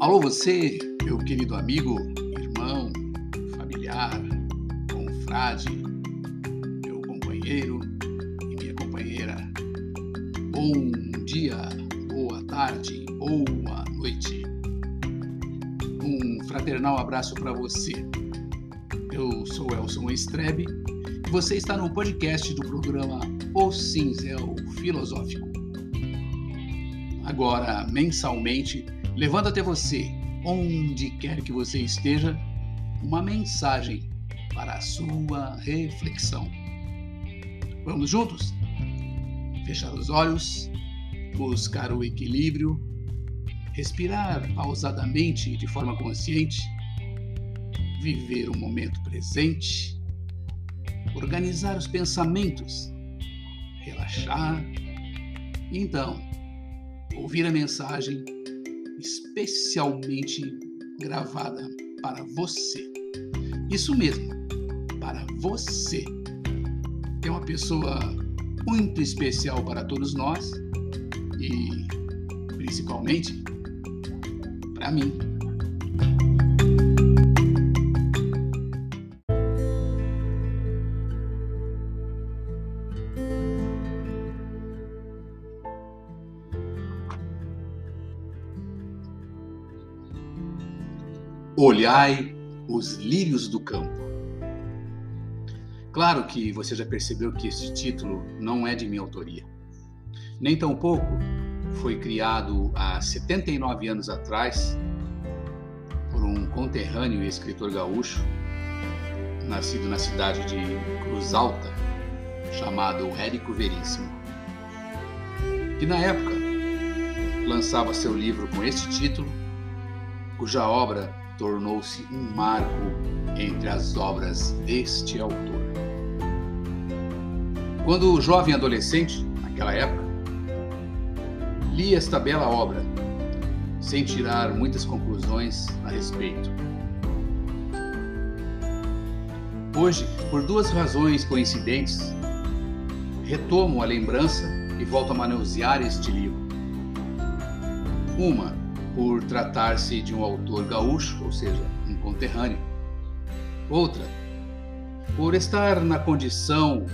Alô, você, meu querido amigo, irmão, familiar, confrade, meu companheiro e minha companheira. Bom dia, boa tarde, boa noite. Um fraternal abraço para você. Eu sou Elson Estrebe e você está no podcast do programa O Cinzel Filosófico. Agora, mensalmente, levando até você, onde quer que você esteja, uma mensagem para a sua reflexão. Vamos juntos? Fechar os olhos, buscar o equilíbrio, respirar pausadamente de forma consciente, viver o momento presente, organizar os pensamentos, relaxar e então ouvir a mensagem especialmente gravada para você. Isso mesmo, para você. É uma pessoa muito especial para todos nós e principalmente para mim. Olhai os lírios do campo. Claro que você já percebeu que esse título não é de minha autoria. Nem tampouco foi criado há 79 anos atrás por um conterrâneo e escritor gaúcho, nascido na cidade de Cruz Alta, chamado Érico Veríssimo. E na época lançava seu livro com esse título, cuja obra tornou-se um marco entre as obras deste autor. Quando jovem adolescente, naquela época, li esta bela obra, sem tirar muitas conclusões a respeito. Hoje, por duas razões coincidentes, retomo a lembrança e volto a manusear este livro. Uma, por tratar-se de um autor gaúcho, ou seja, um conterrâneo. Outra, por estar na condição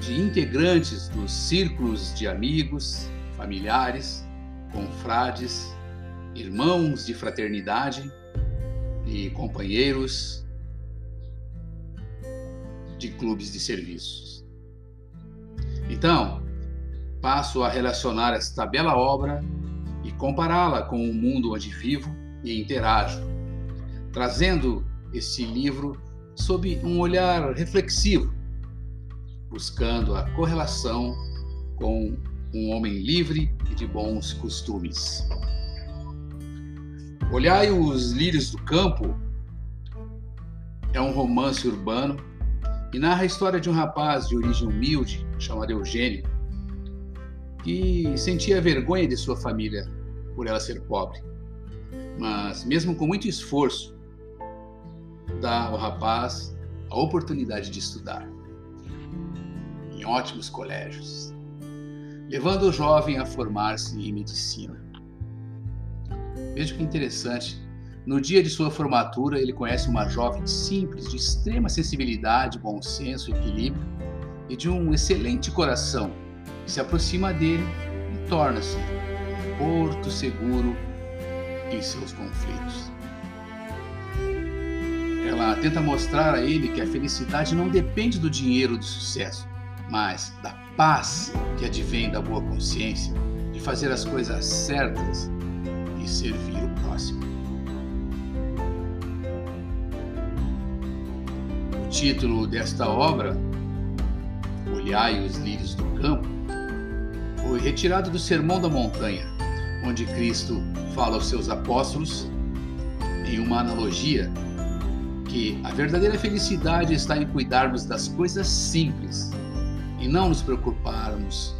de integrantes dos círculos de amigos, familiares, confrades, irmãos de fraternidade e companheiros de clubes de serviços. Então, passo a relacionar esta bela obra e compará-la com o mundo onde vivo e interajo, trazendo esse livro sob um olhar reflexivo, buscando a correlação com um homem livre e de bons costumes. Olhai os lírios do campo é um romance urbano e narra a história de um rapaz de origem humilde chamado Eugênio, que sentia vergonha de sua família por ela ser pobre. Mas, mesmo com muito esforço, dá ao rapaz a oportunidade de estudar em ótimos colégios, levando o jovem a formar-se em medicina. Veja que interessante. No dia de sua formatura, ele conhece uma jovem simples, de extrema sensibilidade, bom senso, equilíbrio e de um excelente coração, se aproxima dele e torna-se porto seguro em seus conflitos. Ela tenta mostrar a ele que a felicidade não depende do dinheiro do sucesso, mas da paz que advém da boa consciência, de fazer as coisas certas e servir o próximo. O título desta obra, Olhai os Lírios do Campo, foi retirado do Sermão da Montanha, onde Cristo fala aos seus apóstolos em uma analogia que a verdadeira felicidade está em cuidarmos das coisas simples e não nos preocuparmos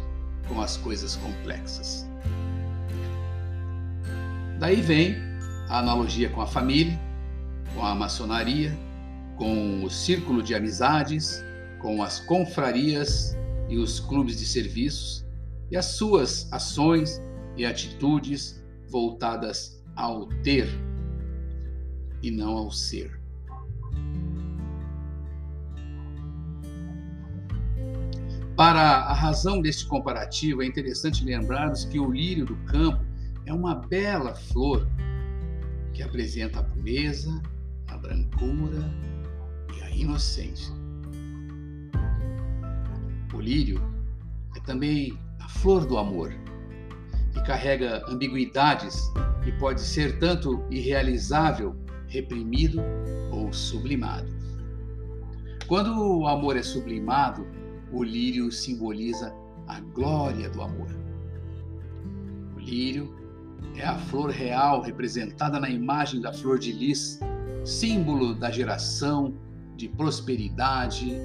com as coisas complexas. Daí vem a analogia com a família, com a maçonaria, com o círculo de amizades, com as confrarias e os clubes de serviços as suas ações e atitudes voltadas ao ter e não ao ser. Para a razão deste comparativo, é interessante lembrarmos que o lírio do campo é uma bela flor que apresenta a pureza, a brancura e a inocência. O lírio é também a flor do amor, que carrega ambiguidades e pode ser tanto irrealizável, reprimido ou sublimado. Quando o amor é sublimado, o lírio simboliza a glória do amor. O lírio é a flor real representada na imagem da flor de lis, símbolo da geração, de prosperidade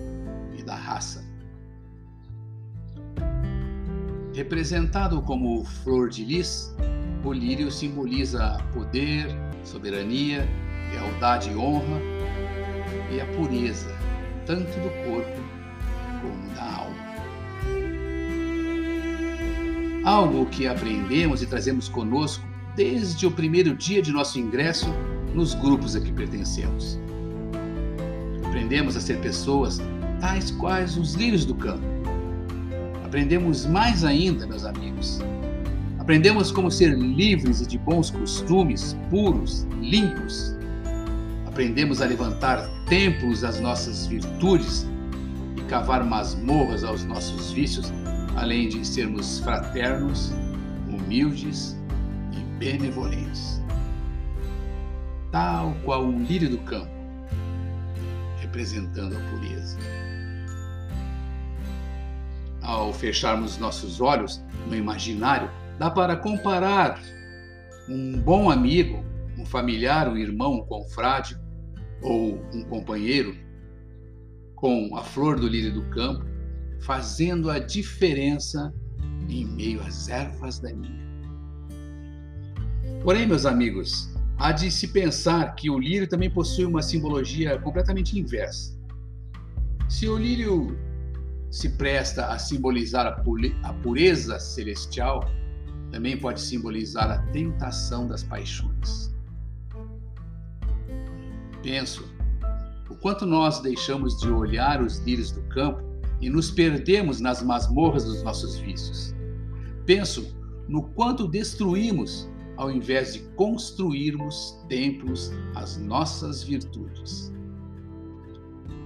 e da raça. Representado como flor de lis, o lírio simboliza poder, soberania, lealdade e honra e a pureza, tanto do corpo como da alma. Algo que aprendemos e trazemos conosco desde o primeiro dia de nosso ingresso nos grupos a que pertencemos. Aprendemos a ser pessoas tais quais os lírios do campo. Aprendemos mais ainda, meus amigos. Aprendemos como ser livres e de bons costumes, puros, limpos. Aprendemos a levantar templos às nossas virtudes cavar masmorras aos nossos vícios, além de sermos fraternos, humildes e benevolentes. Tal qual um lírio do campo, representando a pureza. Ao fecharmos nossos olhos no imaginário, dá para comparar um bom amigo, um familiar, um irmão, um confrade ou um companheiro com a flor do lírio do campo, fazendo a diferença em meio às ervas daninhas. Porém, meus amigos, há de se pensar que o lírio também possui uma simbologia completamente inversa. Se o lírio se presta a simbolizar a pureza celestial, também pode simbolizar a tentação das paixões. Penso o quanto nós deixamos de olhar os lírios do campo e nos perdemos nas masmorras dos nossos vícios. Penso no quanto destruímos ao invés de construirmos templos às nossas virtudes.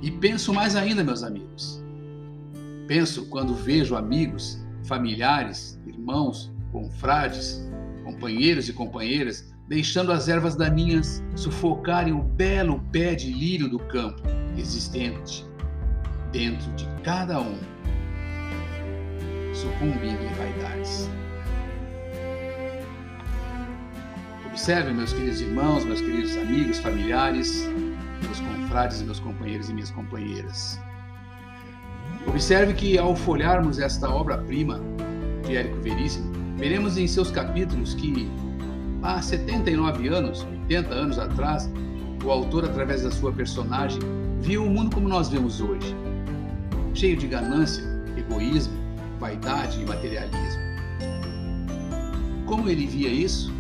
E penso mais ainda, meus amigos. Penso quando vejo amigos, familiares, irmãos, confrades, companheiros e companheiras deixando as ervas daninhas sufocarem o belo pé de lírio do campo existente dentro de cada um, sucumbindo em vaidades. Observe, meus queridos irmãos, meus queridos amigos, familiares, meus confrades meus companheiros e minhas companheiras. Observe que ao folharmos esta obra-prima de Érico Veríssimo, veremos em seus capítulos que Há 79 anos, 80 anos atrás, o autor, através da sua personagem, viu o mundo como nós vemos hoje, cheio de ganância, egoísmo, vaidade e materialismo. Como ele via isso?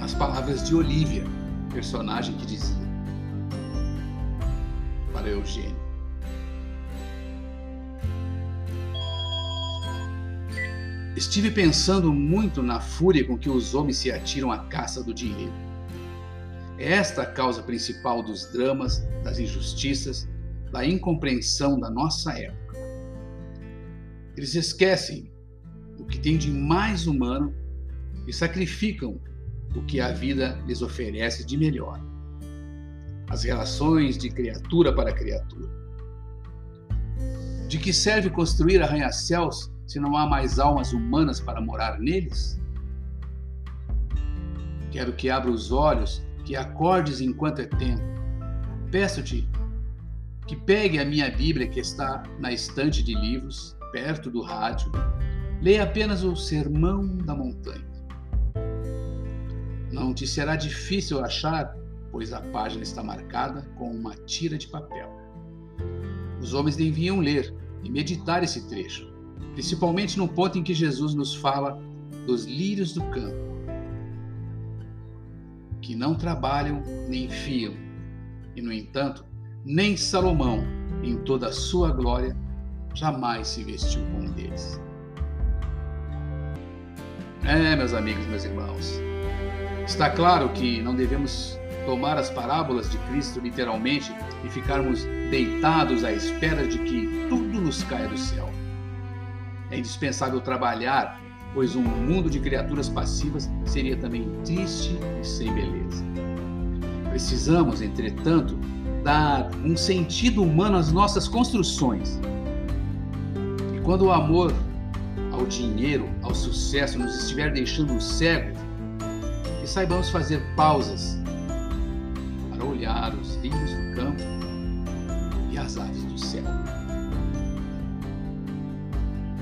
As palavras de Olivia, personagem que dizia para Eugênio: Estive pensando muito na fúria com que os homens se atiram à caça do dinheiro. É esta a causa principal dos dramas, das injustiças, da incompreensão da nossa época. Eles esquecem o que tem de mais humano e sacrificam o que a vida lhes oferece de melhor. As relações de criatura para criatura. De que serve construir arranha-céus se não há mais almas humanas para morar neles? Quero que abra os olhos, que acordes enquanto é tempo. Peço-te que pegue a minha Bíblia que está na estante de livros, perto do rádio. Leia apenas o Sermão da Montanha. Não te será difícil achar, pois a página está marcada com uma tira de papel. Os homens deviam ler e meditar esse trecho principalmente no ponto em que Jesus nos fala dos lírios do campo, que não trabalham nem fiam, e no entanto, nem Salomão, em toda a sua glória, jamais se vestiu como um deles. É, meus amigos, meus irmãos, está claro que não devemos tomar as parábolas de Cristo literalmente e ficarmos deitados à espera de que tudo nos caia do céu. É indispensável trabalhar, pois um mundo de criaturas passivas seria também triste e sem beleza. Precisamos, entretanto, dar um sentido humano às nossas construções. E quando o amor ao dinheiro, ao sucesso nos estiver deixando cego, que saibamos fazer pausas olhar os lírios do campo e as aves do céu.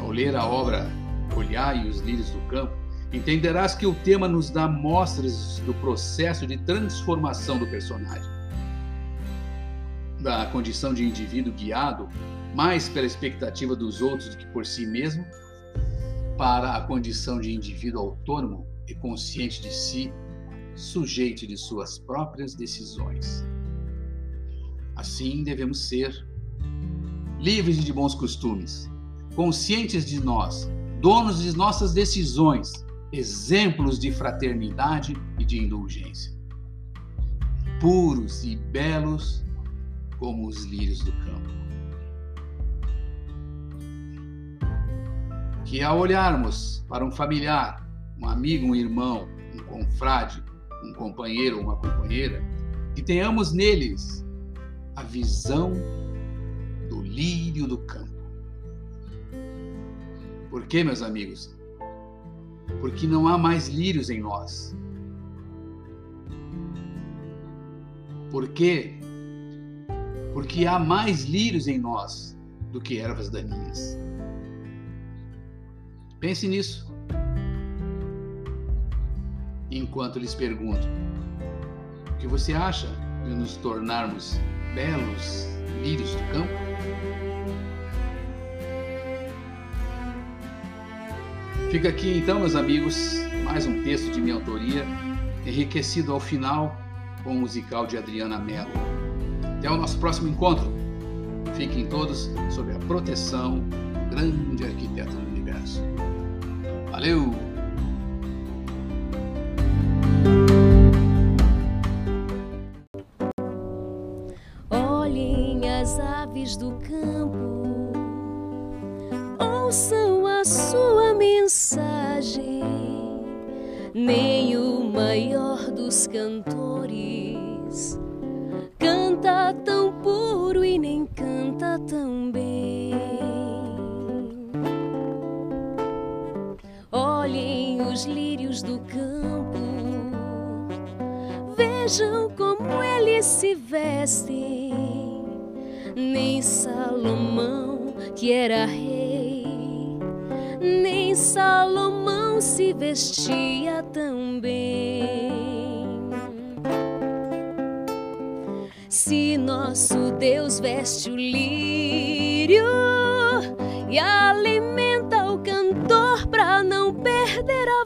Ao ler a obra Olhai os lírios do campo, entenderás que o tema nos dá mostras do processo de transformação do personagem. Da condição de indivíduo guiado mais pela expectativa dos outros do que por si mesmo, para a condição de indivíduo autônomo e consciente de si, sujeito de suas próprias decisões. Assim devemos ser, livres de bons costumes, conscientes de nós, donos de nossas decisões, exemplos de fraternidade e de indulgência. Puros e belos como os lírios do campo. Que ao olharmos para um familiar, um amigo, um irmão, um confrade, um companheiro ou uma companheira, que tenhamos neles a visão do lírio do campo. Por quê, meus amigos? Porque não há mais lírios em nós. Por quê? Porque há mais lírios em nós do que ervas daninhas. Pense nisso enquanto lhes pergunto: o que você acha de nos tornarmos belos lírios do campo? Fica aqui então, meus amigos, mais um texto de minha autoria, enriquecido ao final com o musical de Adriana Mello. Até o nosso próximo encontro. Fiquem todos sob a proteção do grande arquiteto do universo. Valeu! Cantores canta tão puro e nem canta tão bem. Olhem os lírios do campo, vejam como eles se vestem nem Salomão, que era rei, nem Salomão se vestia tão bem. Nosso Deus veste o lírio e alimenta o cantor para não perder a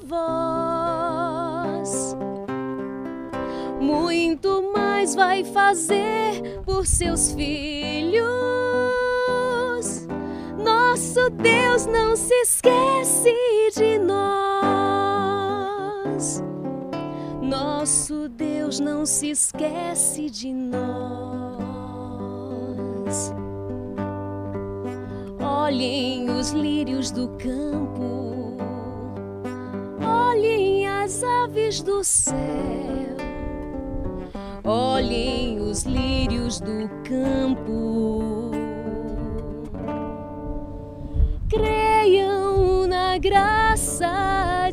voz, muito mais vai fazer por seus filhos. Nosso Deus não se esquece de nós. Nosso Deus não se esquece de nós. Olhem os lírios do campo, olhem as aves do céu. Olhem os lírios do campo. Creiam na graça